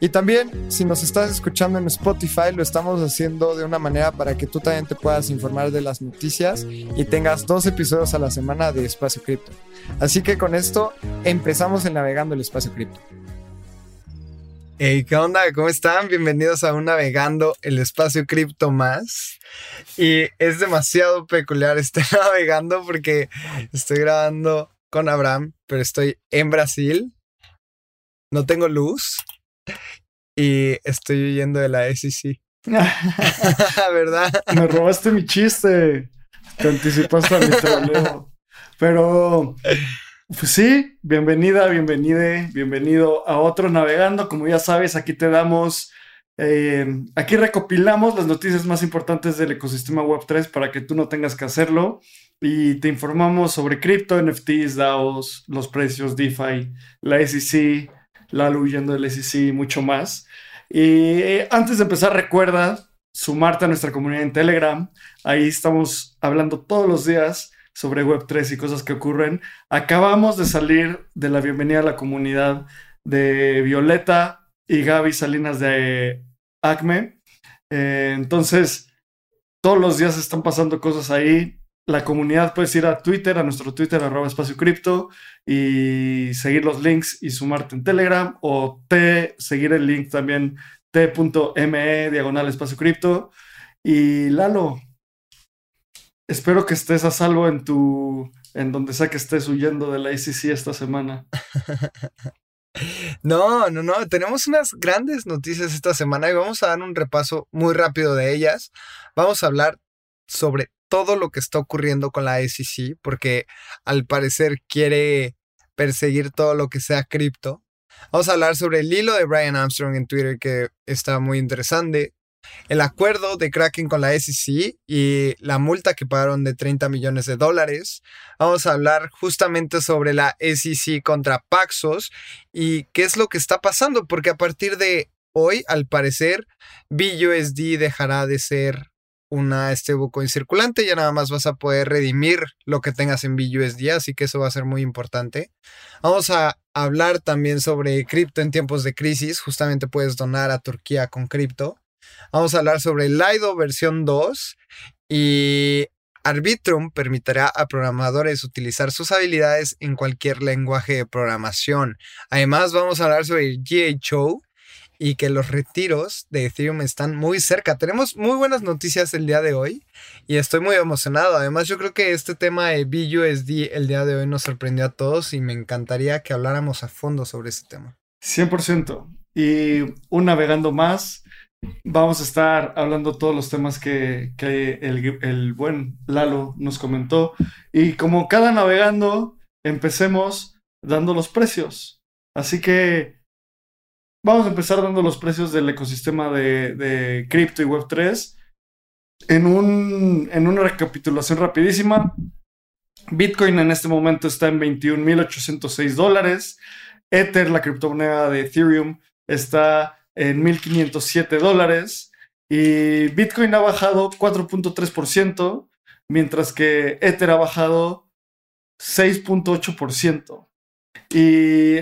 Y también, si nos estás escuchando en Spotify, lo estamos haciendo de una manera para que tú también te puedas informar de las noticias y tengas dos episodios a la semana de Espacio Cripto. Así que con esto empezamos el Navegando el Espacio Cripto. Hey, ¿qué onda? ¿Cómo están? Bienvenidos a un Navegando el Espacio Cripto más. Y es demasiado peculiar estar navegando porque estoy grabando con Abraham, pero estoy en Brasil. No tengo luz y estoy huyendo de la SEC. ¿Verdad? Me robaste mi chiste. Te anticipaste a mi troleo. Pero, pues sí, bienvenida, bienvenide, bienvenido a otro Navegando. Como ya sabes, aquí te damos, eh, aquí recopilamos las noticias más importantes del ecosistema Web3 para que tú no tengas que hacerlo. Y te informamos sobre cripto, NFTs, DAOs, los precios, DeFi, la SEC, la huyendo del SEC y mucho más. Y eh, antes de empezar, recuerda sumarte a nuestra comunidad en Telegram. Ahí estamos hablando todos los días sobre Web3 y cosas que ocurren. Acabamos de salir de la bienvenida a la comunidad de Violeta y Gaby Salinas de Acme. Eh, entonces, todos los días están pasando cosas ahí la comunidad puedes ir a Twitter, a nuestro Twitter, arroba espacio cripto, y seguir los links y sumarte en Telegram, o te seguir el link también t.me diagonal espacio cripto. Y Lalo, espero que estés a salvo en tu, en donde sea que estés huyendo de la ICC esta semana. No, no, no, tenemos unas grandes noticias esta semana y vamos a dar un repaso muy rápido de ellas. Vamos a hablar sobre todo lo que está ocurriendo con la SEC, porque al parecer quiere perseguir todo lo que sea cripto. Vamos a hablar sobre el hilo de Brian Armstrong en Twitter que está muy interesante. El acuerdo de Kraken con la SEC y la multa que pagaron de 30 millones de dólares. Vamos a hablar justamente sobre la SEC contra Paxos y qué es lo que está pasando, porque a partir de hoy, al parecer, BUSD dejará de ser una stablecoin circulante, ya nada más vas a poder redimir lo que tengas en BUSD, así que eso va a ser muy importante. Vamos a hablar también sobre cripto en tiempos de crisis, justamente puedes donar a Turquía con cripto. Vamos a hablar sobre Lido versión 2 y Arbitrum permitirá a programadores utilizar sus habilidades en cualquier lenguaje de programación. Además, vamos a hablar sobre GHO, y que los retiros de Ethereum están muy cerca. Tenemos muy buenas noticias el día de hoy y estoy muy emocionado. Además, yo creo que este tema de BUSD el día de hoy nos sorprendió a todos y me encantaría que habláramos a fondo sobre ese tema. 100%. Y un navegando más, vamos a estar hablando todos los temas que, que el, el buen Lalo nos comentó. Y como cada navegando, empecemos dando los precios. Así que Vamos a empezar dando los precios del ecosistema de, cripto y Web3. En, un, en una recapitulación rapidísima, Bitcoin en este momento está en 21.806 dólares. Ether, la criptomoneda de Ethereum, está en 1.507 dólares. Y Bitcoin ha bajado 4.3%, mientras que Ether ha bajado 6.8%. Y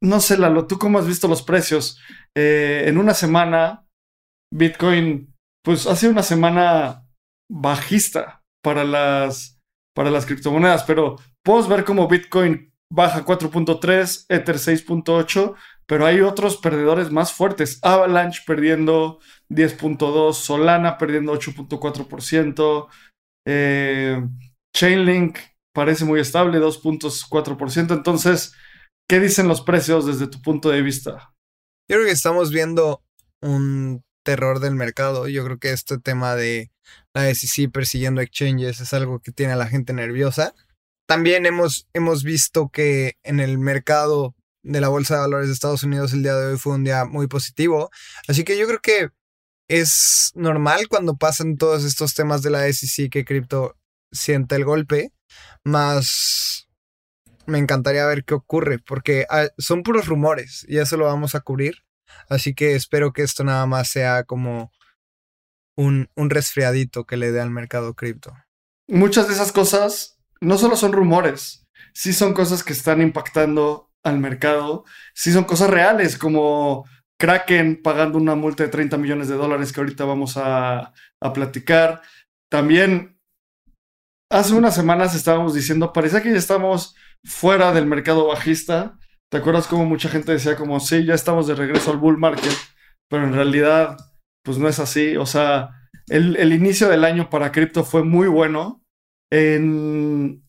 no sé, Lalo, ¿tú cómo has visto los precios? Eh, en una semana, Bitcoin, pues ha sido una semana bajista para las, para las criptomonedas, pero puedo ver cómo Bitcoin baja 4.3, Ether 6.8, pero hay otros perdedores más fuertes. Avalanche perdiendo 10.2, Solana perdiendo 8.4%, eh, Chainlink parece muy estable, 2.4%. Entonces, ¿Qué dicen los precios desde tu punto de vista? Yo creo que estamos viendo un terror del mercado. Yo creo que este tema de la SEC persiguiendo exchanges es algo que tiene a la gente nerviosa. También hemos, hemos visto que en el mercado de la Bolsa de Valores de Estados Unidos el día de hoy fue un día muy positivo. Así que yo creo que es normal cuando pasan todos estos temas de la SEC que cripto siente el golpe. más me encantaría ver qué ocurre, porque ah, son puros rumores y eso lo vamos a cubrir. Así que espero que esto nada más sea como un, un resfriadito que le dé al mercado cripto. Muchas de esas cosas no solo son rumores, sí son cosas que están impactando al mercado, sí son cosas reales como Kraken pagando una multa de 30 millones de dólares que ahorita vamos a, a platicar. También hace unas semanas estábamos diciendo, parecía que ya estamos fuera del mercado bajista. ¿Te acuerdas cómo mucha gente decía como, sí, ya estamos de regreso al bull market? Pero en realidad, pues no es así. O sea, el, inicio del año para cripto fue muy bueno. En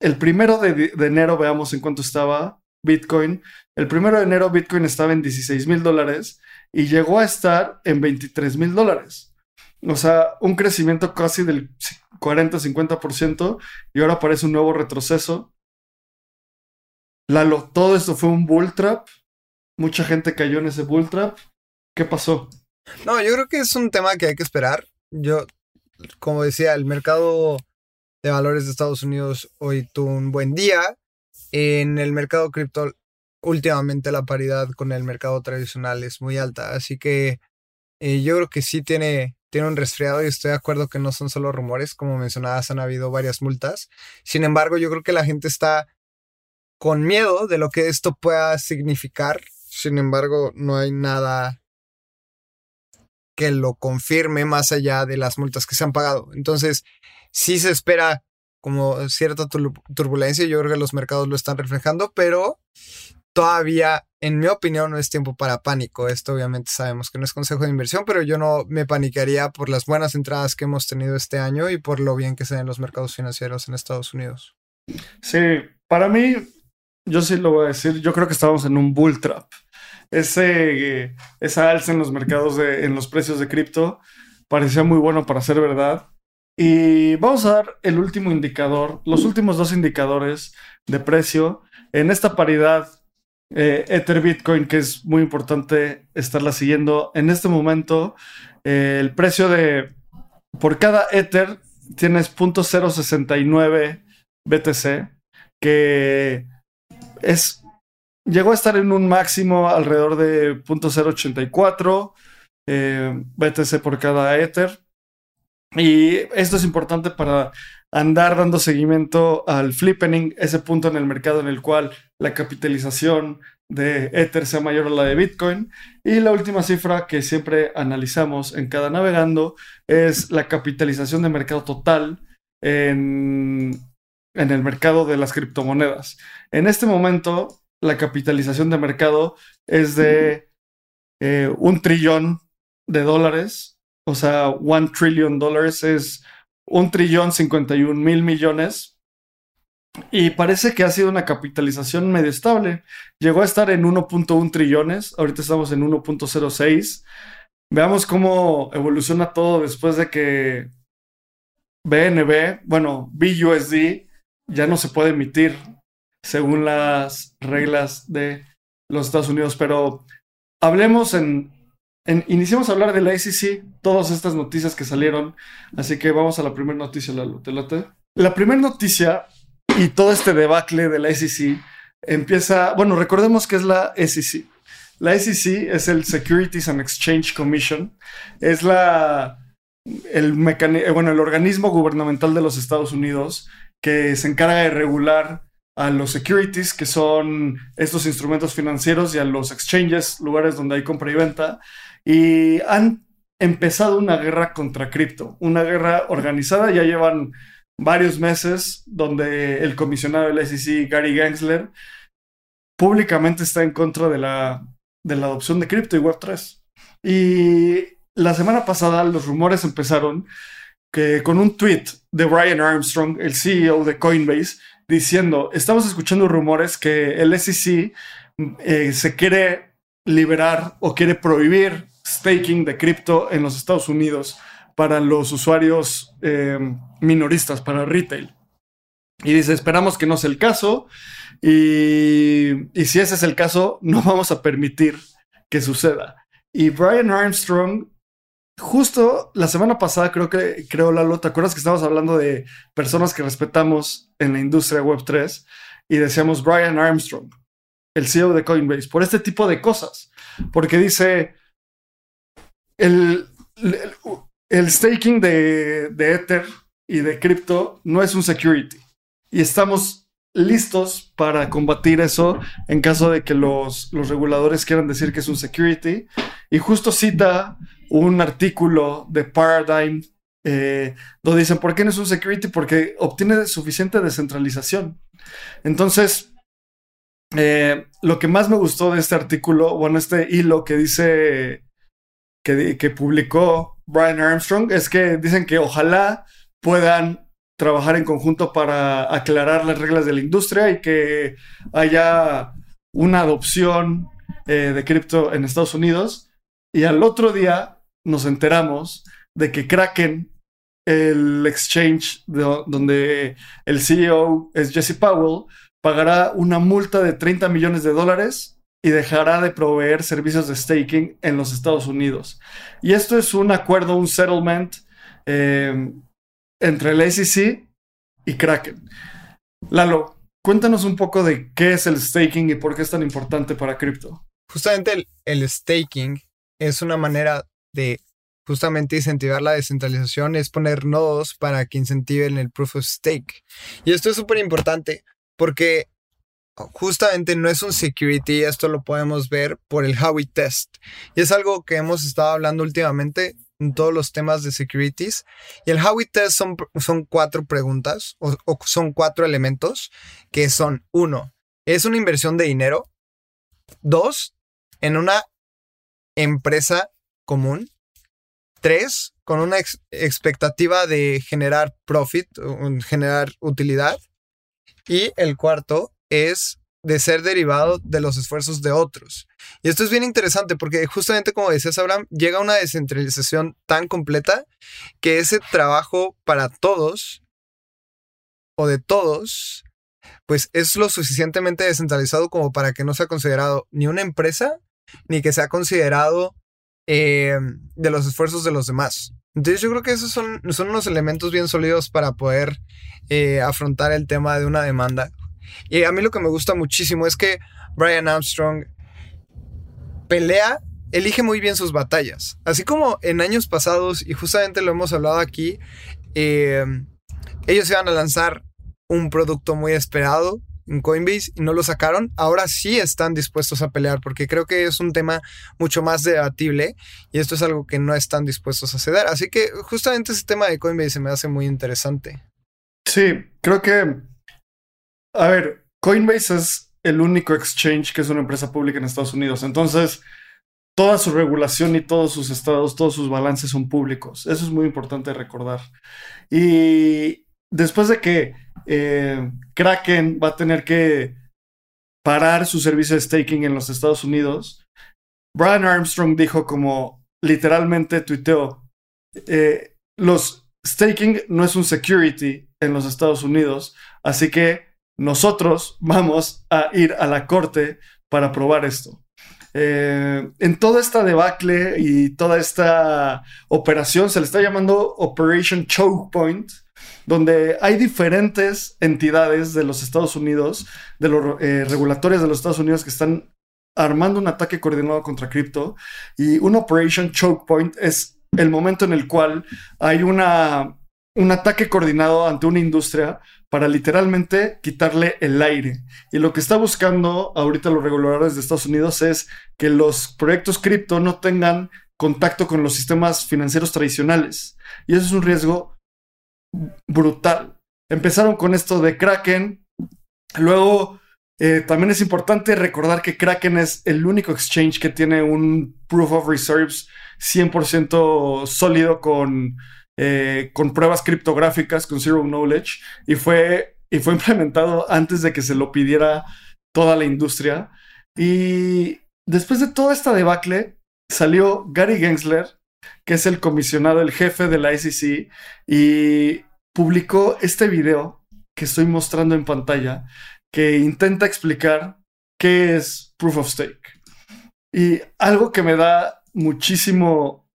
el primero de, enero, veamos en cuánto estaba Bitcoin. El primero de enero Bitcoin estaba en 16 mil dólares y llegó a estar en 23 mil dólares. O sea, un crecimiento casi del 40-50% y ahora parece un nuevo retroceso. Lalo, todo esto fue un bull trap. Mucha gente cayó en ese bull trap. ¿Qué pasó? No, yo creo que es un tema que hay que esperar. Yo, como decía, el mercado de valores de Estados Unidos hoy tuvo un buen día. En el mercado cripto, últimamente la paridad con el mercado tradicional es muy alta. Así que eh, yo creo que sí tiene, tiene un resfriado y estoy de acuerdo que no son solo rumores. Como mencionabas, han habido varias multas. Sin embargo, yo creo que la gente está con miedo de lo que esto pueda significar. Sin embargo, no hay nada que lo confirme más allá de las multas que se han pagado. Entonces, sí se espera como cierta turbulencia, yo creo que los mercados lo están reflejando, pero todavía, en mi opinión, no es tiempo para pánico. Esto obviamente sabemos que no es consejo de inversión, pero yo no me panicaría por las buenas entradas que hemos tenido este año y por lo bien que se ven los mercados financieros en Estados Unidos. Sí, para mí, yo sí lo voy a decir, yo creo que estamos en un bull trap ese, esa alza en los mercados, de, en los precios de cripto, parecía muy bueno para ser verdad. Y vamos a dar el último indicador, los últimos dos indicadores de precio en esta paridad eh, Ether Bitcoin, que es muy importante estarla siguiendo. En este momento, eh, el precio de por cada Ether tienes .069 BTC, que es llegó a estar en un máximo alrededor de 0.084 eh, BTC por cada Ether. Y esto es importante para andar dando seguimiento al flippening, ese punto en el mercado en el cual la capitalización de Ether sea mayor a la de Bitcoin. Y la última cifra que siempre analizamos en cada navegando es la capitalización de mercado total en, en el mercado de las criptomonedas. En este momento, la capitalización de mercado es de eh, un trillón de dólares. O sea, one trillion dólares es un trillón cincuenta y un mil millones. Y parece que ha sido una capitalización medio estable. Llegó a estar en 1.1 trillones. Ahorita estamos en 1.06. Veamos cómo evoluciona todo después de que BNB, bueno, BUSD ya no se puede emitir según las reglas de los Estados Unidos. Pero hablemos en, iniciamos a hablar de la SEC, todas estas noticias que salieron. Así que vamos a la primera noticia, la La primera noticia y todo este debacle de la SEC empieza, bueno, recordemos que es la SEC. La SEC es el Securities and Exchange Commission. Es la el bueno, el organismo gubernamental de los Estados Unidos que se encarga de regular a los securities, que son estos instrumentos financieros, y a los exchanges, lugares donde hay compra y venta, y han empezado una guerra contra cripto, una guerra organizada, ya llevan varios meses donde el comisionado del SEC, Gary Gensler, públicamente está en contra de la, de la adopción de cripto y Web3. Y la semana pasada los rumores empezaron que con un tweet de Brian Armstrong, el CEO de Coinbase, diciendo, estamos escuchando rumores que el SEC eh, se quiere liberar o quiere prohibir staking de cripto en los Estados Unidos para los usuarios em, minoristas, para retail. Y dice, esperamos que no sea el caso y, y si ese es el caso, no vamos a permitir que suceda. Y Brian Armstrong justo la semana pasada, creo que, creo, Lalo, ¿te acuerdas que estábamos hablando de personas que respetamos en la industria web 3? Y decíamos Brian Armstrong, el CEO de Coinbase, por este tipo de cosas. Porque dice, el, el, staking de, de Ether y de cripto no es un security. Y estamos listos para combatir eso en caso de que los, los reguladores quieran decir que es un security. Y justo cita un artículo de Paradigm eh, donde dicen, ¿por qué no es un security? Porque obtiene suficiente descentralización. Entonces, eh, lo que más me gustó de este artículo, bueno, este hilo que dice, que, que publicó Brian Armstrong, es que dicen que ojalá puedan trabajar en conjunto para aclarar las reglas de la industria y que haya una adopción eh, de cripto en Estados Unidos. Y al otro día nos enteramos de que Kraken, el exchange donde el CEO es Jesse Powell, pagará una multa de 30 millones de dólares y dejará de proveer servicios de staking en los Estados Unidos. Y esto es un acuerdo, un settlement eh, entre el SEC y Kraken. Lalo, cuéntanos un poco de qué es el staking y por qué es tan importante para cripto. Justamente el, staking es una manera de justamente incentivar la descentralización, es poner nodos para que incentiven el proof of stake. Y esto es súper importante porque justamente no es un security, esto lo podemos ver por el Howey test. Y es algo que hemos estado hablando últimamente en todos los temas de securities. Y el Howey Test son, son cuatro preguntas o, son cuatro elementos que son, uno, es una inversión de dinero. Dos, en una empresa común. Tres, con una expectativa de generar profit, generar utilidad. Y el cuarto es de ser derivado de los esfuerzos de otros. Y esto es bien interesante porque justamente como decías Abraham, llega una descentralización tan completa que ese trabajo para todos o de todos, pues es lo suficientemente descentralizado como para que no sea considerado ni una empresa, ni que sea considerado eh, de los esfuerzos de los demás. Entonces yo creo que esos son, son unos elementos bien sólidos para poder eh, afrontar el tema de una demanda y a mí lo que me gusta muchísimo es que Brian Armstrong pelea, elige muy bien sus batallas. Así como en años pasados, y justamente lo hemos hablado aquí, eh, ellos iban a lanzar un producto muy esperado en Coinbase y no lo sacaron, ahora sí están dispuestos a pelear porque creo que es un tema mucho más debatible y esto es algo que no están dispuestos a ceder. Así que justamente ese tema de Coinbase se me hace muy interesante. Sí, creo que a ver, Coinbase es el único exchange que es una empresa pública en Estados Unidos. Entonces, toda su regulación y todos sus estados, todos sus balances son públicos. Eso es muy importante recordar. Y después de que eh, Kraken va a tener que parar su servicio de staking en los Estados Unidos, Brian Armstrong dijo como literalmente tuiteó, eh, los staking no es un security en los Estados Unidos, así que nosotros vamos a ir a la corte para probar esto. Eh, en toda esta debacle y toda esta operación se le está llamando Operation Choke Point, donde hay diferentes entidades de los Estados Unidos, de los eh, regulatorios de los Estados Unidos que están armando un ataque coordinado contra cripto y un Operation Choke Point es el momento en el cual hay una, un ataque coordinado ante una industria para literalmente quitarle el aire. Y lo que está buscando ahorita los reguladores de Estados Unidos es que los proyectos cripto no tengan contacto con los sistemas financieros tradicionales. Y eso es un riesgo brutal. Empezaron con esto de Kraken. Luego, eh, también es importante recordar que Kraken es el único exchange que tiene un proof of reserves 100% sólido con eh, con pruebas criptográficas, con Zero Knowledge, y fue, y fue implementado antes de que se lo pidiera toda la industria. Y después de toda esta debacle, salió Gary Gensler, que es el comisionado, el jefe de la SEC, y publicó este video que estoy mostrando en pantalla, que intenta explicar qué es Proof of Stake. Y algo que me da muchísimo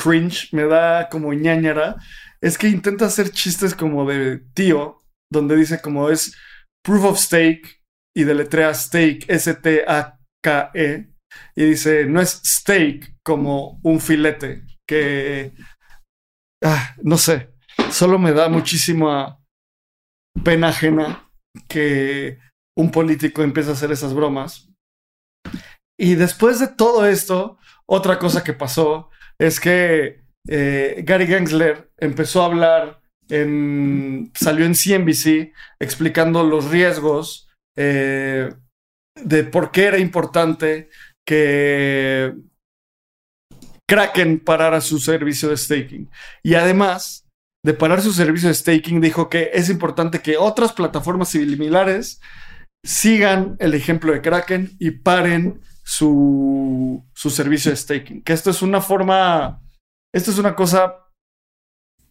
cringe, me da como ñañara, es que intenta hacer chistes como de tío, donde dice como es proof of stake y deletrea steak, S-T-A-K-E, y dice, no es steak como un filete, que, ah, no sé, solo me da muchísima pena ajena que un político empiece a hacer esas bromas. Y después de todo esto, otra cosa que pasó es que eh, Gary Gensler empezó a hablar salió en CNBC explicando los riesgos eh, de por qué era importante que Kraken parara su servicio de staking. Y además de parar su servicio de staking, dijo que es importante que otras plataformas similares sigan el ejemplo de Kraken y paren su, su servicio de staking. Que esto es una forma, esto es una cosa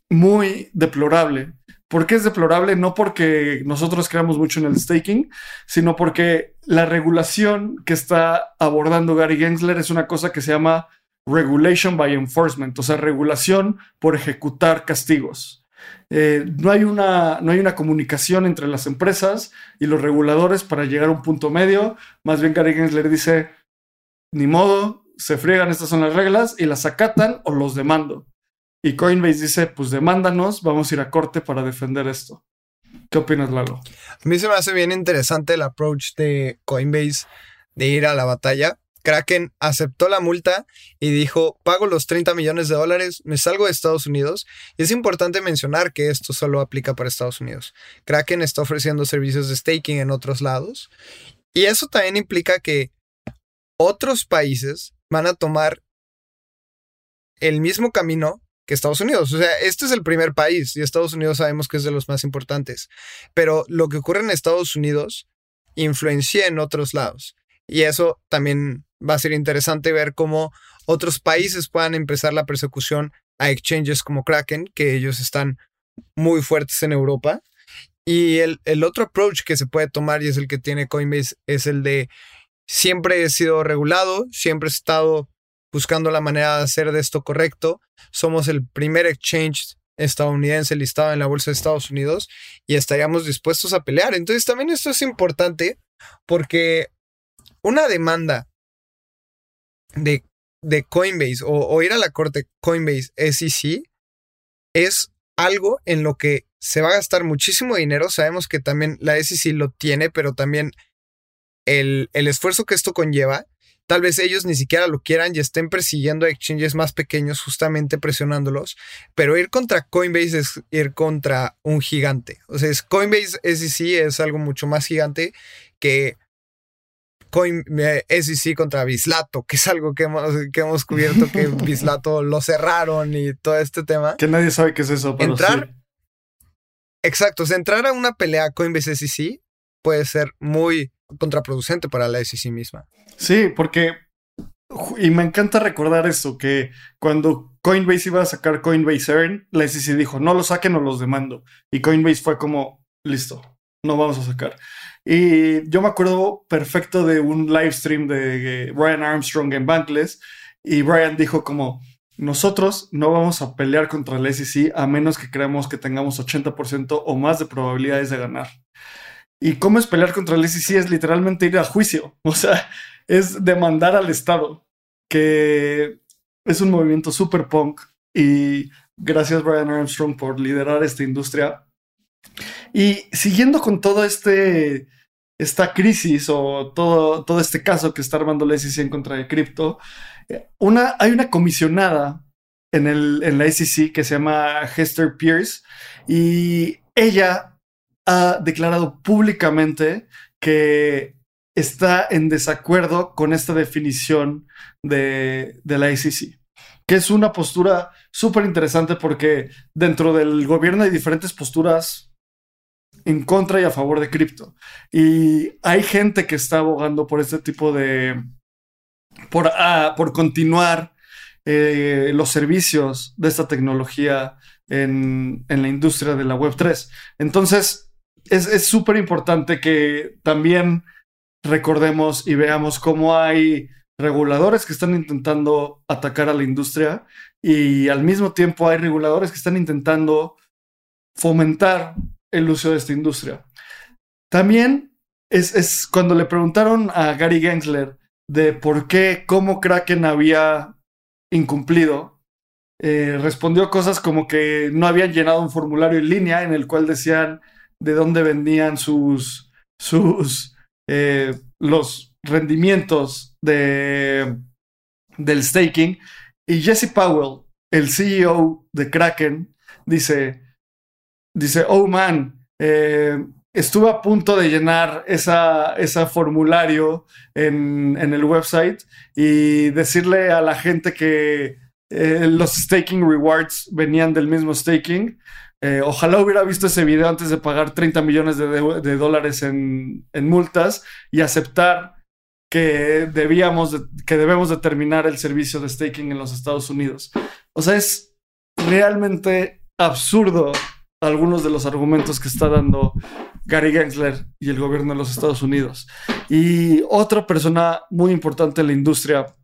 muy deplorable. ¿Por qué es deplorable? No porque nosotros creamos mucho en el staking, sino porque la regulación que está abordando Gary Gensler es una cosa que se llama regulation by enforcement, o sea, regulación por ejecutar castigos. Eh, no, hay una, no hay una comunicación entre las empresas y los reguladores para llegar a un punto medio. Más bien Gary Gensler dice, ni modo, se friegan, estas son las reglas y las acatan o los demando. Y Coinbase dice, pues demándanos, vamos a ir a corte para defender esto. ¿Qué opinas, Lalo? A mí se me hace bien interesante el approach de Coinbase de ir a la batalla. Kraken aceptó la multa y dijo, pago los 30 millones de dólares, me salgo de Estados Unidos. Y es importante mencionar que esto solo aplica para Estados Unidos. Kraken está ofreciendo servicios de staking en otros lados. Y eso también implica que otros países van a tomar el mismo camino que Estados Unidos. O sea, este es el primer país y Estados Unidos sabemos que es de los más importantes. Pero lo que ocurre en Estados Unidos influencia en otros lados. Y eso también va a ser interesante ver cómo otros países puedan empezar la persecución a exchanges como Kraken, que ellos están muy fuertes en Europa. Y el, el otro approach que se puede tomar y es el que tiene Coinbase es el de siempre he sido regulado, siempre he estado buscando la manera de hacer de esto correcto. Somos el primer exchange estadounidense listado en la bolsa de Estados Unidos y estaríamos dispuestos a pelear. Entonces también esto es importante porque una demanda de, de Coinbase o, ir a la corte Coinbase SEC es algo en lo que se va a gastar muchísimo dinero. Sabemos que también la SEC lo tiene, pero también el, el esfuerzo que esto conlleva Tal vez ellos ni siquiera lo quieran y estén persiguiendo a exchanges más pequeños, justamente presionándolos. Pero ir contra Coinbase es ir contra un gigante. O sea, es Coinbase SEC es algo mucho más gigante que Coin, eh, SEC contra Bislato, que es algo que hemos, que hemos cubierto, que Bislato lo cerraron y todo este tema. Que nadie sabe qué es eso. Pero entrar, exacto, o sea, entrar a una pelea Coinbase SEC puede ser muy contraproducente para la SEC misma. Sí, porque, y me encanta recordar eso, que cuando Coinbase iba a sacar Coinbase Earn, la SEC dijo, no lo saquen o los demando. Y Coinbase fue como, listo, no vamos a sacar. Y yo me acuerdo perfecto de un live stream de Brian Armstrong en Bankless, y Brian dijo como, nosotros no vamos a pelear contra la SEC a menos que creamos que tengamos 80% o más de probabilidades de ganar. Y cómo es pelear contra el SEC es literalmente ir a juicio. O sea, es demandar al Estado, que es un movimiento super punk. Y gracias Brian Armstrong por liderar esta industria. Y siguiendo con todo este esta crisis o todo, todo este caso que está armando la SEC en contra de cripto, una, hay una comisionada en, el, en la SEC que se llama Hester Pierce y ella ha declarado públicamente que está en desacuerdo con esta definición de, la ICC, que es una postura súper interesante porque dentro del gobierno hay diferentes posturas en contra y a favor de cripto. Y hay gente que está abogando por este tipo de... por, ah, por continuar eh, los servicios de esta tecnología en, en la industria de la Web3. Entonces, es súper importante que también recordemos y veamos cómo hay reguladores que están intentando atacar a la industria y al mismo tiempo hay reguladores que están intentando fomentar el uso de esta industria. También es, cuando le preguntaron a Gary Gensler de por qué, cómo Kraken había incumplido, eh, respondió cosas como que no habían llenado un formulario en línea en el cual decían de dónde vendían sus, sus, eh, los rendimientos de, del staking. Y Jesse Powell, el CEO de Kraken, dice, dice, oh man, eh, estuve a punto de llenar esa, esa formulario en, en, el website y decirle a la gente que eh, los staking rewards venían del mismo staking. Eh, ojalá hubiera visto ese video antes de pagar 30 millones de, de, dólares en, multas y aceptar que debíamos, que debemos determinar el servicio de staking en los Estados Unidos. O sea, es realmente absurdo algunos de los argumentos que está dando Gary Gensler y el gobierno de los Estados Unidos. Y otra persona muy importante en la industria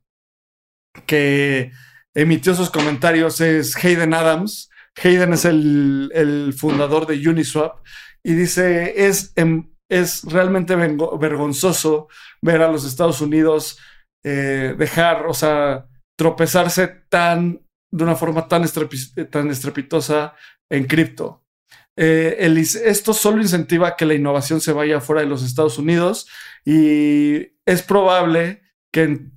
que emitió sus comentarios es Hayden Adams. Hayden es el, fundador de Uniswap y dice, es, em, es realmente vergonzoso ver a los Estados Unidos eh, dejar, o sea, tropezarse tan, de una forma tan, tan estrepitosa en cripto. Eh, esto solo incentiva que la innovación se vaya fuera de los Estados Unidos y es probable que,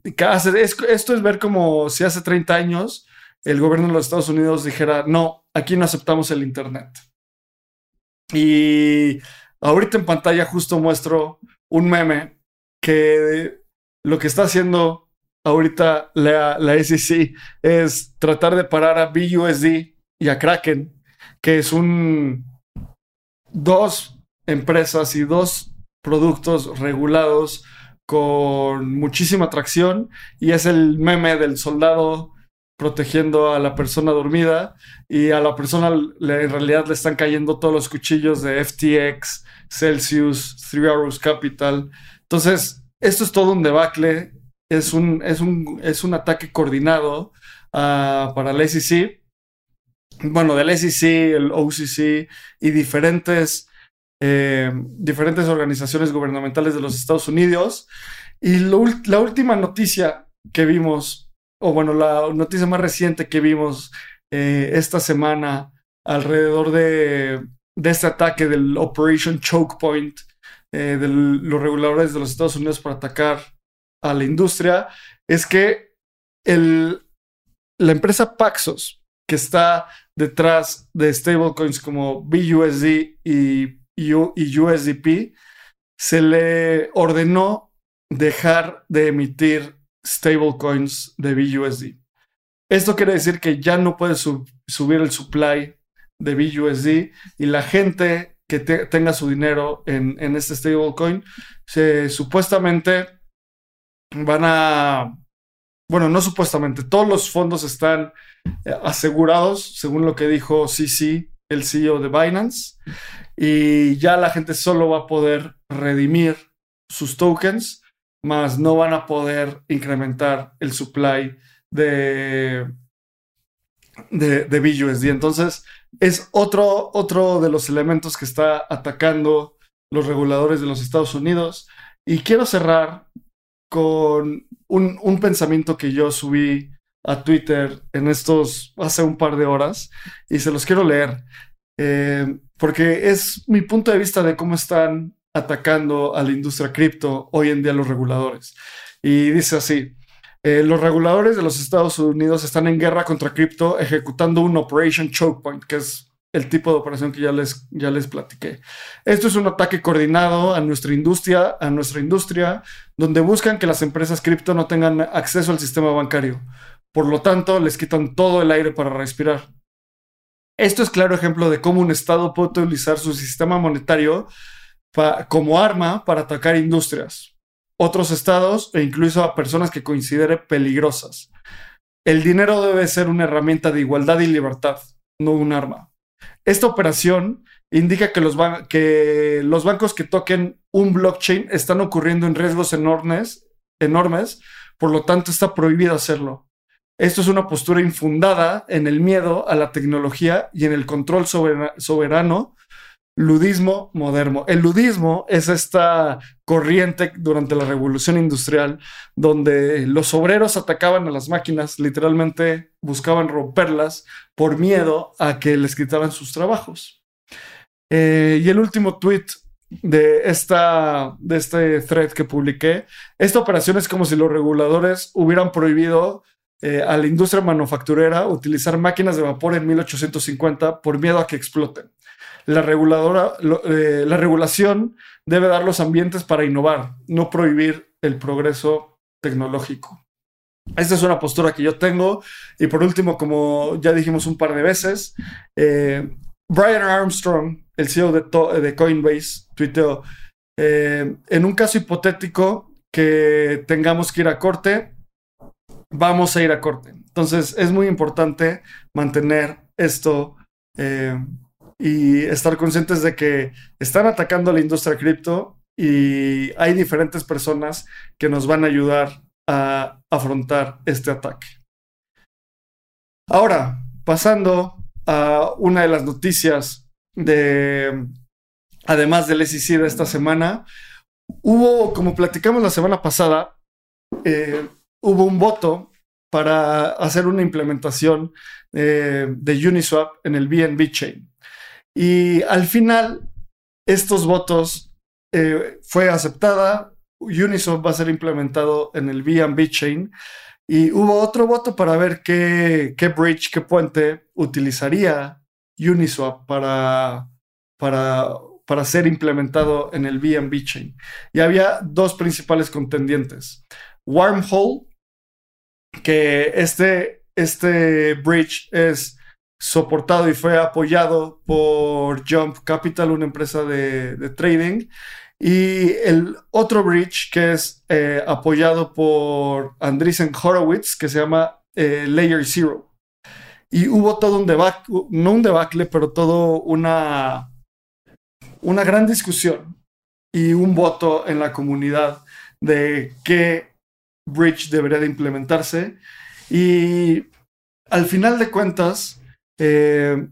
esto es ver como si hace 30 años el gobierno de los Estados Unidos dijera, no, aquí no aceptamos el Internet. Y ahorita en pantalla justo muestro un meme que lo que está haciendo ahorita la, la SEC es tratar de parar a BUSD y a Kraken, que es un dos empresas y dos productos regulados con muchísima atracción y es el meme del soldado protegiendo a la persona dormida y a la persona en realidad le están cayendo todos los cuchillos de FTX, Celsius, Three Arrows Capital. Entonces, esto es todo un debacle, es un, es un, es un ataque coordinado uh, para la SEC bueno, del SEC, el OCC y diferentes, eh, diferentes organizaciones gubernamentales de los Estados Unidos. Y la última noticia que vimos, o bueno, la noticia más reciente que vimos eh, esta semana alrededor de, este ataque del Operation Choke Point eh, de los reguladores de los Estados Unidos para atacar a la industria, es que el, la empresa Paxos, que está detrás de stablecoins como BUSD y, USDP, se le ordenó dejar de emitir stablecoins de BUSD. Esto quiere decir que ya no puede subir el supply de BUSD y la gente que tenga su dinero en, en este stablecoin, se, supuestamente van a, bueno, no supuestamente, todos los fondos están eh, asegurados, según lo que dijo CC, el CEO de Binance, y ya la gente solo va a poder redimir sus tokens, más no van a poder incrementar el supply de, de, de BUSD. Entonces, es otro, otro de los elementos que está atacando los reguladores de los Estados Unidos. Y quiero cerrar con un, un pensamiento que yo subí a Twitter en estos, hace un par de horas, y se los quiero leer, eh, porque es mi punto de vista de cómo están atacando a la industria cripto hoy en día los reguladores. Y dice así, eh, los reguladores de los Estados Unidos están en guerra contra cripto ejecutando un Operation Choke Point, que es el tipo de operación que ya les, ya les platiqué. Esto es un ataque coordinado a nuestra industria, a nuestra industria, donde buscan que las empresas cripto no tengan acceso al sistema bancario. Por lo tanto, les quitan todo el aire para respirar. Esto es claro ejemplo de cómo un Estado puede utilizar su sistema monetario como arma para atacar industrias, otros estados e incluso a personas que considere peligrosas. El dinero debe ser una herramienta de igualdad y libertad, no un arma. Esta operación indica que los, que los bancos que toquen un blockchain están ocurriendo en riesgos enormes, enormes por lo tanto está prohibido hacerlo. Esto es una postura infundada en el miedo a la tecnología y en el control soberano ludismo moderno. El ludismo es esta corriente durante la revolución industrial donde los obreros atacaban a las máquinas, literalmente buscaban romperlas por miedo a que les quitaran sus trabajos. Eh, y el último tweet de, esta, de este thread que publiqué, esta operación es como si los reguladores hubieran prohibido eh, a la industria manufacturera utilizar máquinas de vapor en 1850 por miedo a que exploten la, reguladora, eh, la regulación debe dar los ambientes para innovar, no prohibir el progreso tecnológico. Esta es una postura que yo tengo. Y por último, como ya dijimos un par de veces, eh, Brian Armstrong, el CEO de, de Coinbase, tuiteó, eh, en un caso hipotético que tengamos que ir a corte, vamos a ir a corte. Entonces es muy importante mantener esto y estar conscientes de que están atacando a la industria cripto y hay diferentes personas que nos van a ayudar a afrontar este ataque. Ahora, pasando a una de las noticias de, además del SEC de esta semana, hubo, como platicamos la semana pasada, eh, hubo un voto para hacer una implementación eh, de Uniswap en el BNB Chain. Y al final, estos votos eh, fue aceptada. Uniswap va a ser implementado en el BNB Chain. Y hubo otro voto para ver qué, qué bridge, qué puente utilizaría Uniswap para, para, para ser implementado en el BNB Chain. Y había dos principales contendientes. Wormhole, que este, este bridge es soportado y fue apoyado por Jump Capital, una empresa de, trading. Y el otro bridge que es eh, apoyado por Andreessen Horowitz, que se llama eh, Layer Zero. Y hubo todo un debacle, no un debacle, pero todo una, una gran discusión y un voto en la comunidad de qué bridge debería de implementarse. Y al final de cuentas, eh,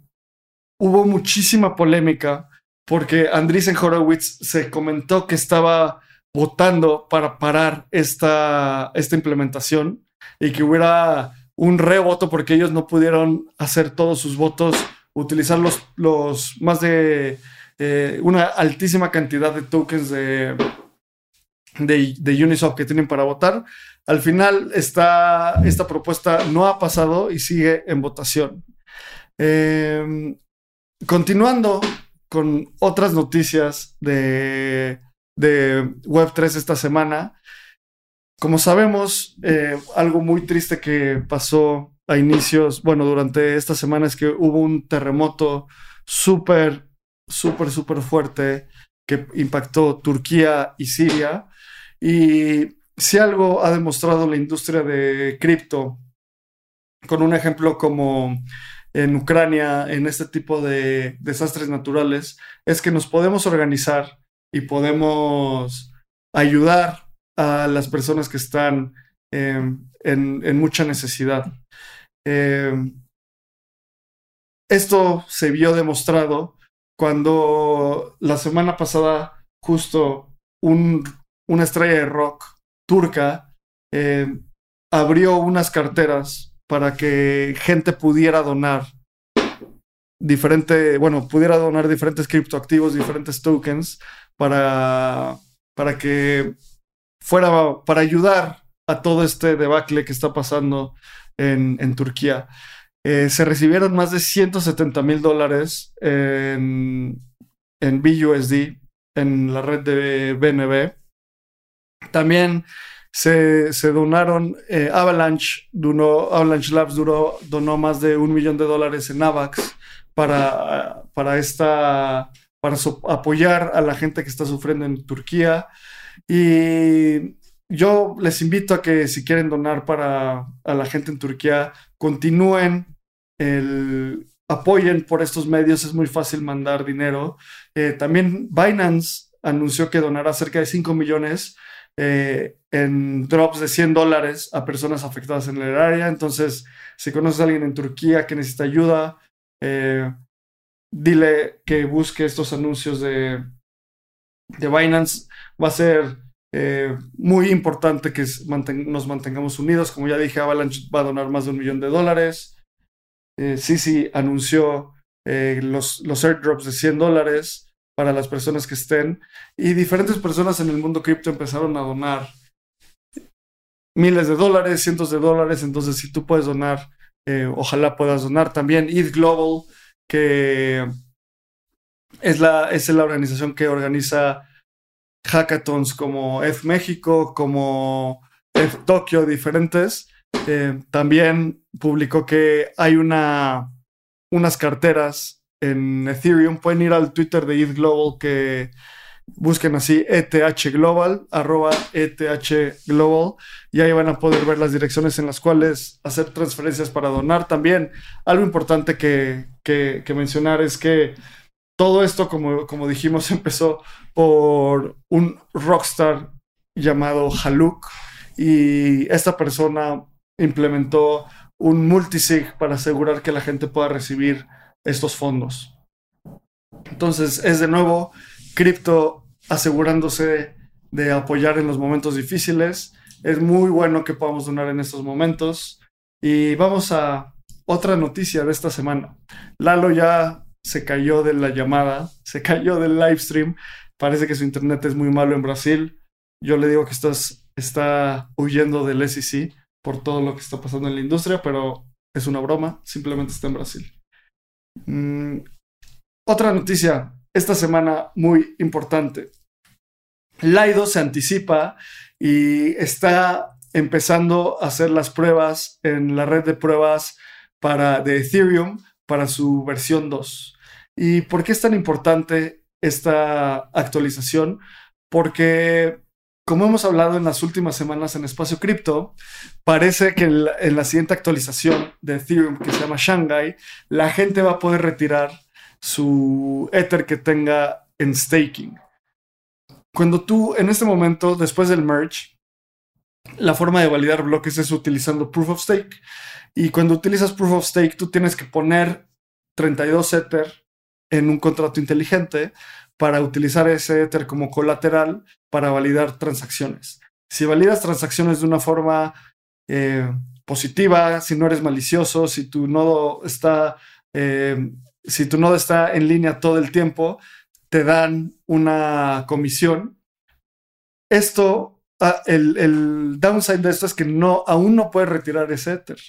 hubo muchísima polémica porque Andreessen Horowitz se comentó que estaba votando para parar esta, esta implementación y que hubiera un revoto porque ellos no pudieron hacer todos sus votos, utilizar los, los más de eh, una altísima cantidad de tokens de, de, Uniswap que tienen para votar. Al final, esta, esta propuesta no ha pasado y sigue en votación. Em, continuando con otras noticias de, Web3 esta semana. Como sabemos, eh, algo muy triste que pasó a inicios, bueno, durante esta semana es que hubo un terremoto súper, súper, súper fuerte que impactó Turquía y Siria. Y si algo ha demostrado la industria de cripto, con un ejemplo como en Ucrania, en este tipo de desastres naturales, es que nos podemos organizar y podemos ayudar a las personas que están em, en, mucha necesidad. Em, esto se vio demostrado cuando la semana pasada justo una estrella de rock turca em, abrió unas carteras para que gente pudiera donar diferente, bueno, pudiera donar diferentes criptoactivos, diferentes tokens para, para que fuera, para ayudar a todo este debacle que está pasando en, en Turquía. Eh, se recibieron más de 170 mil dólares en, en BUSD, en la red de BNB. También se, donaron, eh, Avalanche, Avalanche Labs duró, donó más de un millón de dólares en AVAX para, para, esta, para apoyar a la gente que está sufriendo en Turquía. Y yo les invito a que si quieren donar para a la gente en Turquía, continúen, el, apoyen por estos medios, es muy fácil mandar dinero. Eh, también Binance anunció que donará cerca de 5 millones eh, en drops de 100 dólares a personas afectadas en el área. Entonces, si conoces a alguien en Turquía que necesita ayuda, eh, dile que busque estos anuncios de, de Binance. Va a ser eh, muy importante que nos mantengamos unidos. Como ya dije, Avalanche va a donar más de un millón de dólares. Sisi anunció los, los airdrops de 100 dólares para las personas que estén. Y diferentes personas en el mundo cripto empezaron a donar miles de dólares, cientos de dólares. Entonces, si tú puedes donar, ojalá puedas donar. También ETH Global, que es la, es la organización que organiza hackathons como ETH México, como ETH Tokio, diferentes. Eh, también publicó que hay una, unas carteras en Ethereum. Pueden ir al Twitter de ETH Global que busquen así ETH Global, arroba ETH Global, y ahí van a poder ver las direcciones en las cuales hacer transferencias para donar. También algo importante que, que, mencionar es que todo esto, como, como dijimos, empezó por un rockstar llamado Haluk y esta persona implementó un multisig para asegurar que la gente pueda recibir estos fondos. Entonces es de nuevo cripto asegurándose de apoyar en los momentos difíciles. Es muy bueno que podamos donar en estos momentos. Y vamos a otra noticia de esta semana. Lalo ya se cayó de la llamada, se cayó del live stream. Parece que su internet es muy malo en Brasil. Yo le digo que estás, está huyendo del SEC por todo lo que está pasando en la industria, pero es una broma, simplemente está en Brasil. Mm, otra noticia esta semana muy importante. Laido se anticipa y está empezando a hacer las pruebas en la red de pruebas para, de Ethereum para su versión 2. ¿Y por qué es tan importante esta actualización? Porque, como hemos hablado en las últimas semanas en Espacio Cripto, parece que en la, siguiente actualización de Ethereum, que se llama Shanghai, la gente va a poder retirar su Ether que tenga en staking. Cuando tú, en este momento, después del merge, la forma de validar bloques es utilizando Proof of Stake. Y cuando utilizas Proof of Stake, tú tienes que poner 32 Ether en un contrato inteligente para utilizar ese Ether como colateral para validar transacciones. Si validas transacciones de una forma eh, positiva, si no eres malicioso, si tu nodo está, eh, si tu nodo está en línea todo el tiempo, te dan una comisión. Esto, ah, el, el, downside de esto es que no, aún no puedes retirar ese Ether.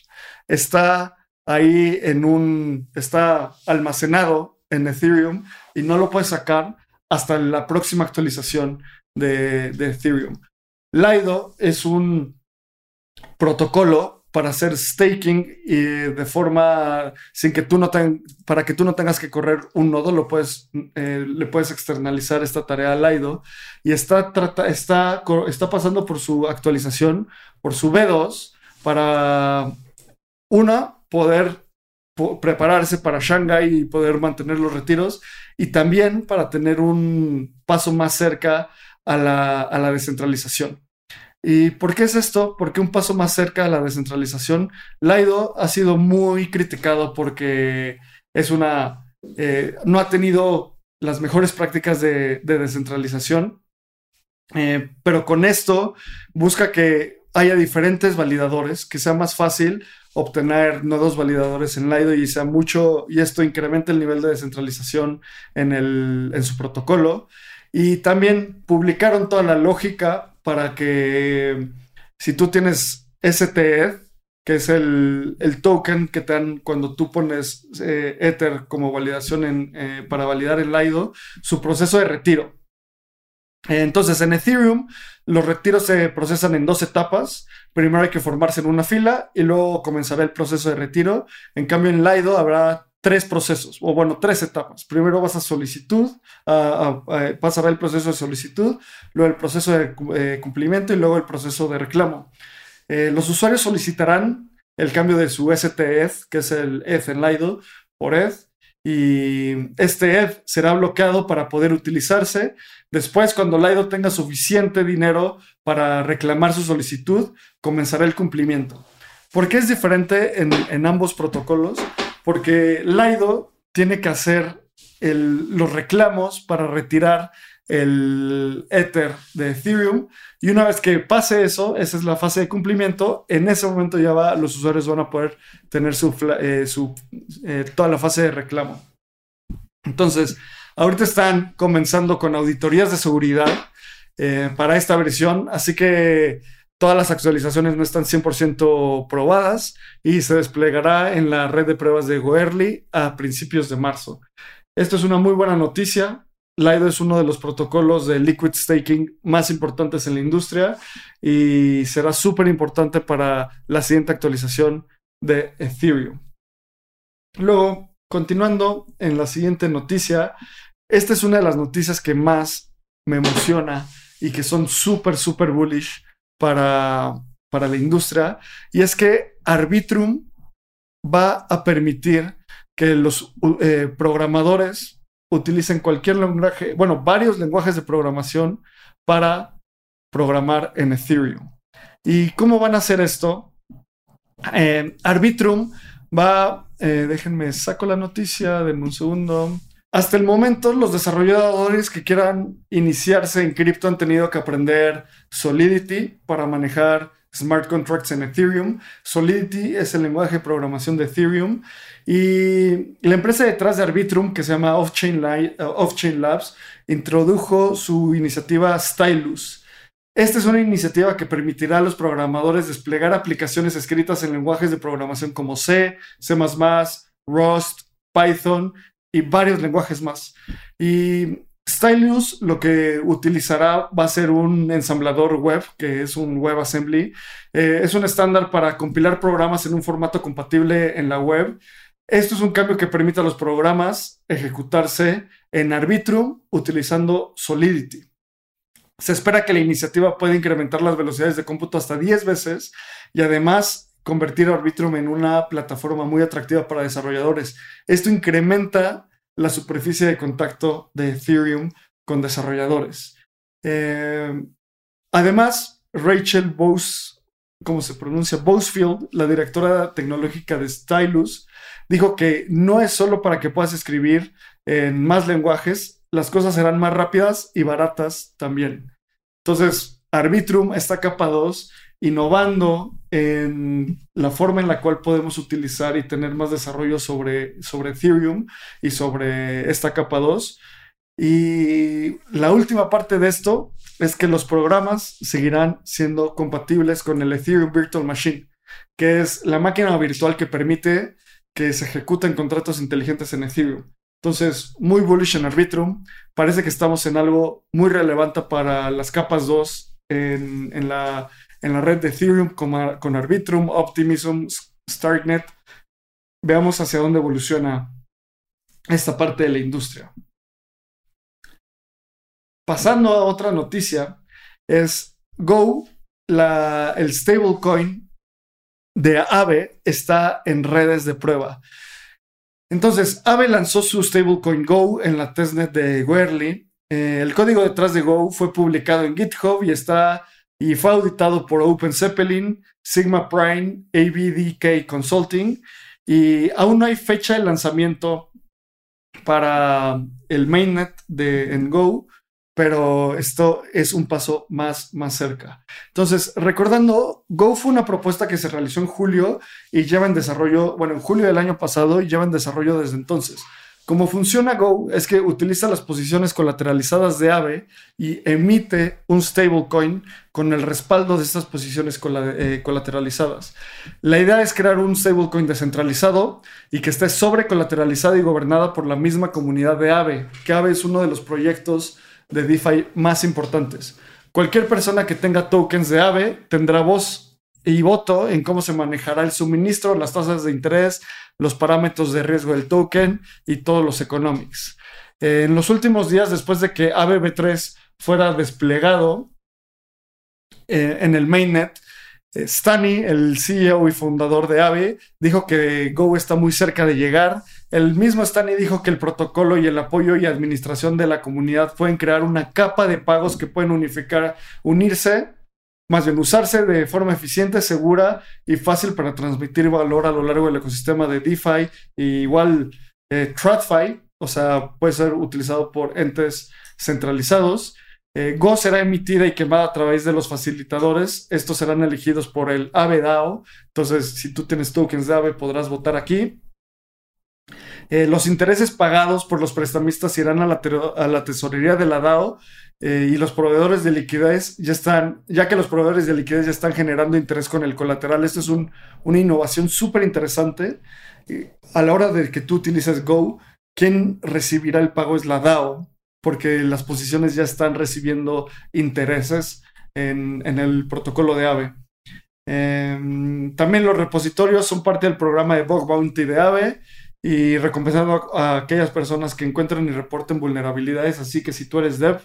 Está ahí en un, está almacenado en Ethereum y no lo puedes sacar hasta la próxima actualización de, Ethereum. Lido es un protocolo para hacer staking y de forma sin que tú no para que tú no tengas que correr un nodo, lo puedes, eh, le puedes externalizar esta tarea a Lido y está, trata, está, está pasando por su actualización, por su B2, para una, poder prepararse para Shanghai y poder mantener los retiros y también para tener un paso más cerca a la, a la descentralización. ¿Y por qué es esto? Porque un paso más cerca a la descentralización, Lido ha sido muy criticado porque es una, eh, no ha tenido las mejores prácticas de, descentralización, eh, pero con esto busca que haya diferentes validadores, que sea más fácil obtener nodos validadores en Lido y sea mucho, y esto incrementa el nivel de descentralización en, el, en su protocolo. Y también publicaron toda la lógica para que si tú tienes STE, que es el, token que te dan cuando tú pones eh, Ether como validación en, eh, para validar el Lido, su proceso de retiro. Entonces, en Ethereum, los retiros se procesan en dos etapas. Primero hay que formarse en una fila y luego comenzará el proceso de retiro. En cambio, en Lido habrá tres procesos, o bueno, tres etapas. Primero vas a solicitud, pasará el proceso de solicitud, luego el proceso de eh, cumplimiento y luego el proceso de reclamo. Eh, los usuarios solicitarán el cambio de su STETH, que es el ETH en Lido, por ETH, y este ETH será bloqueado para poder utilizarse. Después, cuando Lido tenga suficiente dinero para reclamar su solicitud, comenzará el cumplimiento. ¿Por qué es diferente en, ambos protocolos? Porque Lido tiene que hacer los reclamos para retirar el Ether de Ethereum. Y una vez que pase eso, esa es la fase de cumplimiento, en ese momento ya va, los usuarios van a poder tener su, eh, eh, toda la fase de reclamo. Entonces, ahorita están comenzando con auditorías de seguridad eh, para esta versión, así que todas las actualizaciones no están 100% probadas y se desplegará en la red de pruebas de Goerli a principios de marzo. Esto es una muy buena noticia Lido es uno de los protocolos de liquid staking más importantes en la industria y será súper importante para la siguiente actualización de Ethereum. Luego, continuando en la siguiente noticia, esta es una de las noticias que más me emociona y que son súper, súper bullish para, para la industria, y es que Arbitrum va a permitir que los eh, programadores utilicen cualquier lenguaje, bueno, varios lenguajes de programación para programar en Ethereum. ¿Y cómo van a hacer esto? Eh, Arbitrum va, eh, déjenme, saco la noticia, denme un segundo. Hasta el momento, los desarrolladores que quieran iniciarse en cripto han tenido que aprender Solidity para manejar smart contracts en Ethereum. Solidity es el lenguaje de programación de Ethereum y la empresa detrás de Arbitrum, que se llama Off-Chain, uh, Labs, introdujo su iniciativa Stylus. Esta es una iniciativa que permitirá a los programadores desplegar aplicaciones escritas en lenguajes de programación como C, C++, Rust, Python y varios lenguajes más. Y Stylus lo que utilizará va a ser un ensamblador web, que es un WebAssembly. Eh, es un estándar para compilar programas en un formato compatible en la web esto es un cambio que permite a los programas ejecutarse en Arbitrum utilizando Solidity. Se espera que la iniciativa pueda incrementar las velocidades de cómputo hasta 10 veces y además convertir Arbitrum en una plataforma muy atractiva para desarrolladores. Esto incrementa la superficie de contacto de Ethereum con desarrolladores. Eh, además, Rachel Bose, ¿cómo se pronuncia? Bosefield, la directora tecnológica de Stylus, dijo que no es solo para que puedas escribir en más lenguajes, las cosas serán más rápidas y baratas también. Entonces, Arbitrum está capa 2 innovando en la forma en la cual podemos utilizar y tener más desarrollo sobre, sobre Ethereum y sobre esta capa 2. Y la última parte de esto es que los programas seguirán siendo compatibles con el Ethereum Virtual Machine, que es la máquina virtual que permite que se ejecutan contratos inteligentes en Ethereum. Entonces, muy bullish en Arbitrum. Parece que estamos en algo muy relevante para las capas 2 en, la, en la red de Ethereum con, Arbitrum, Optimism, Starknet. Veamos hacia dónde evoluciona esta parte de la industria. Pasando a otra noticia, es Go, el stablecoin de Aave está en redes de prueba. Entonces, Aave lanzó su stablecoin Go en la testnet de Werly. Eh, el código detrás de Go fue publicado en GitHub y está y fue auditado por Open Zeppelin, Sigma Prime, ABDK Consulting y aún no hay fecha de lanzamiento para el mainnet de en Go, pero esto es un paso más, más cerca. Entonces, recordando, Go fue una propuesta que se realizó en julio y lleva en desarrollo, bueno, en julio del año pasado y lleva en desarrollo desde entonces. Cómo funciona Go es que utiliza las posiciones colateralizadas de AVE y emite un stablecoin con el respaldo de estas posiciones eh, colateralizadas. La idea es crear un stablecoin descentralizado y que esté sobre colateralizada y gobernada por la misma comunidad de AVE, que AVE es uno de los proyectos de DeFi más importantes. Cualquier persona que tenga tokens de AVE tendrá voz y voto en cómo se manejará el suministro, las tasas de interés, los parámetros de riesgo del token y todos los economics. En los últimos días, después de que AVB3 fuera desplegado eh, en el mainnet, Eh, Stani, el CEO y fundador de AVE, dijo que Go está muy cerca de llegar. El mismo Stani dijo que el protocolo y el apoyo y administración de la comunidad pueden crear una capa de pagos que pueden unificar, unirse, más bien usarse de forma eficiente, segura y fácil para transmitir valor a lo largo del ecosistema de DeFi. Y igual eh, TradFi, o sea, puede ser utilizado por entes centralizados. Eh, Go será emitida y quemada a través de los facilitadores. Estos serán elegidos por el AVE DAO. Entonces, si tú tienes tokens de AVE, podrás votar aquí. Eh, los intereses pagados por los prestamistas irán a la, tesorería de la DAO eh, y los proveedores de liquidez ya están, ya que los proveedores de liquidez ya están generando interés con el colateral. Esto es una innovación súper interesante. a la hora de que tú utilices Go, quien recibirá el pago es la DAO porque las posiciones ya están recibiendo intereses en, el protocolo de AVE. Em, también los repositorios son parte del programa de Bug Bounty de AVE y recompensando a, aquellas personas que encuentren y reporten vulnerabilidades. Así que si tú eres dev,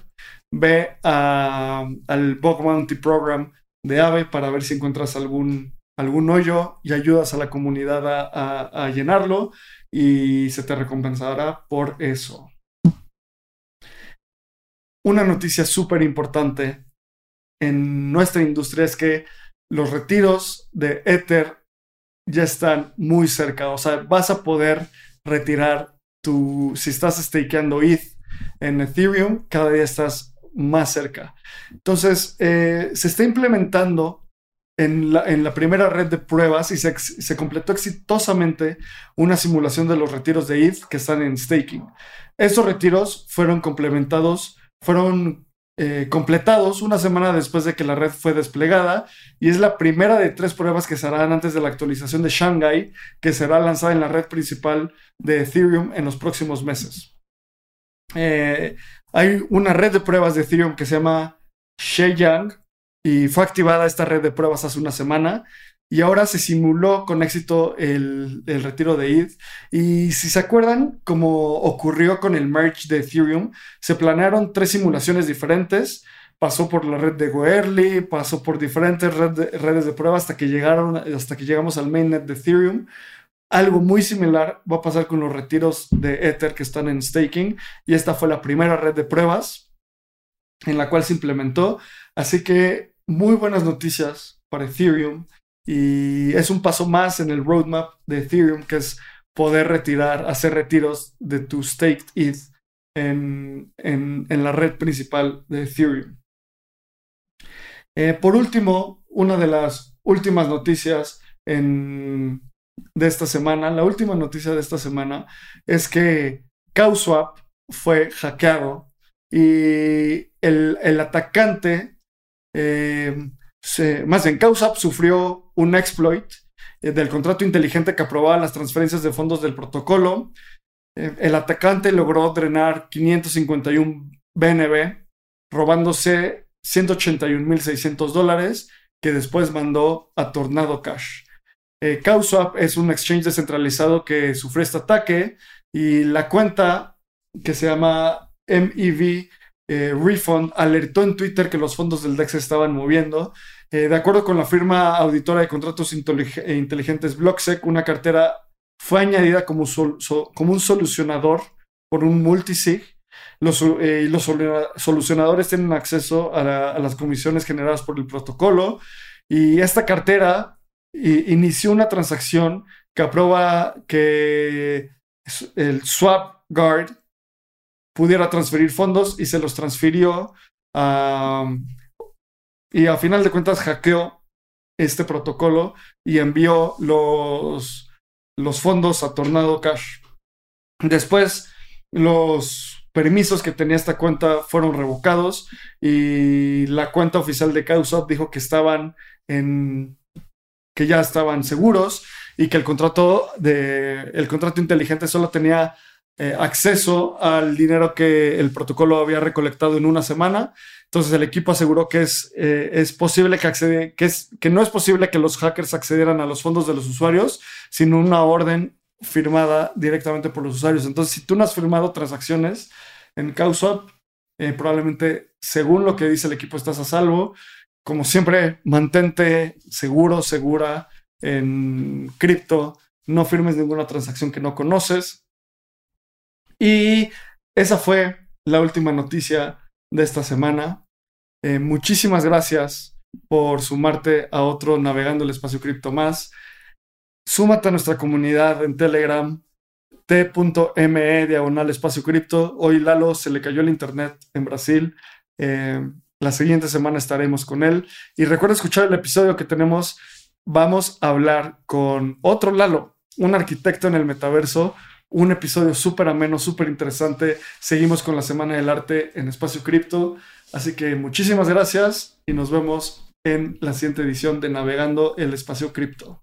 ve al Bug Bounty Program de AVE para ver si encuentras algún, algún hoyo y ayudas a la comunidad a llenarlo y se te recompensará por eso una noticia súper importante en nuestra industria es que los retiros de Ether ya están muy cerca. O sea, vas a poder retirar tu, si estás stakeando ETH en Ethereum, cada día estás más cerca. Entonces, eh, se está implementando en la, en la, primera red de pruebas y se, se, completó exitosamente una simulación de los retiros de ETH que están en staking. Estos retiros fueron complementados fueron eh, completados una semana después de que la red fue desplegada y es la primera de tres pruebas que se harán antes de la actualización de Shanghai que será lanzada en la red principal de Ethereum en los próximos meses. Eh, hay una red de pruebas de Ethereum que se llama Shenyang y fue activada esta red de pruebas hace una semana y ahora se simuló con éxito el, retiro de ETH. Y si se acuerdan, como ocurrió con el merge de Ethereum, se planearon tres simulaciones diferentes. Pasó por la red de Goerli, pasó por diferentes redes de prueba hasta que, llegaron, hasta que llegamos al mainnet de Ethereum. Algo muy similar va a pasar con los retiros de Ether que están en staking. Y esta fue la primera red de pruebas en la cual se implementó. Así que muy buenas noticias para Ethereum y es un paso más en el roadmap de Ethereum, que es poder retirar, hacer retiros de tu staked ETH en, en, la red principal de Ethereum. Eh, por último, una de las últimas noticias en, de esta semana, la última noticia de esta semana es que CowSwap fue hackeado y el, el atacante eh, más bien, CauSAP sufrió un exploit eh, del contrato inteligente que aprobaba las transferencias de fondos del protocolo. Eh, el atacante logró drenar 551 BNB, robándose 181.600 dólares que después mandó a Tornado Cash. Eh, es un exchange descentralizado que sufrió este ataque y la cuenta que se llama MEV eh, Refund alertó en Twitter que los fondos del DEX se estaban moviendo. Eh, de acuerdo con la firma auditora de contratos eh, inteligentes BlockSec, una cartera fue añadida como, un solucionador por un multisig. Los, los solucionadores tienen acceso a, las comisiones generadas por el protocolo y esta cartera inició una transacción que aprueba que el swap guard pudiera transferir fondos y se los transfirió y a final de cuentas hackeó este protocolo y envió los, los fondos a Tornado Cash. Después, los permisos que tenía esta cuenta fueron revocados y la cuenta oficial de CauSop dijo que estaban en que ya estaban seguros y que el contrato de el contrato inteligente solo tenía eh, acceso al dinero que el protocolo había recolectado en una semana. Entonces el equipo aseguró que es, eh, es posible que, accede, que, es, que no es posible que los hackers accedieran a los fondos de los usuarios sin una orden firmada directamente por los usuarios. Entonces, si tú no has firmado transacciones en CauSwap, eh, probablemente, según lo que dice el equipo, estás a salvo. como siempre, mantente seguro, segura en cripto. No firmes ninguna transacción que no conoces. Y esa fue la última noticia de esta semana. Eh, muchísimas gracias por sumarte a otro Navegando el Espacio Cripto más. Súmate a nuestra comunidad en Telegram, t.me diagonal espacio cripto. Hoy Lalo se le cayó el internet en Brasil. Eh, la siguiente semana estaremos con él. Y recuerda escuchar el episodio que tenemos. Vamos a hablar con otro Lalo, un arquitecto en el metaverso. Un episodio súper ameno, súper interesante. Seguimos con la Semana del Arte en Espacio Cripto. Así que muchísimas gracias y nos vemos en la siguiente edición de Navegando el Espacio Cripto.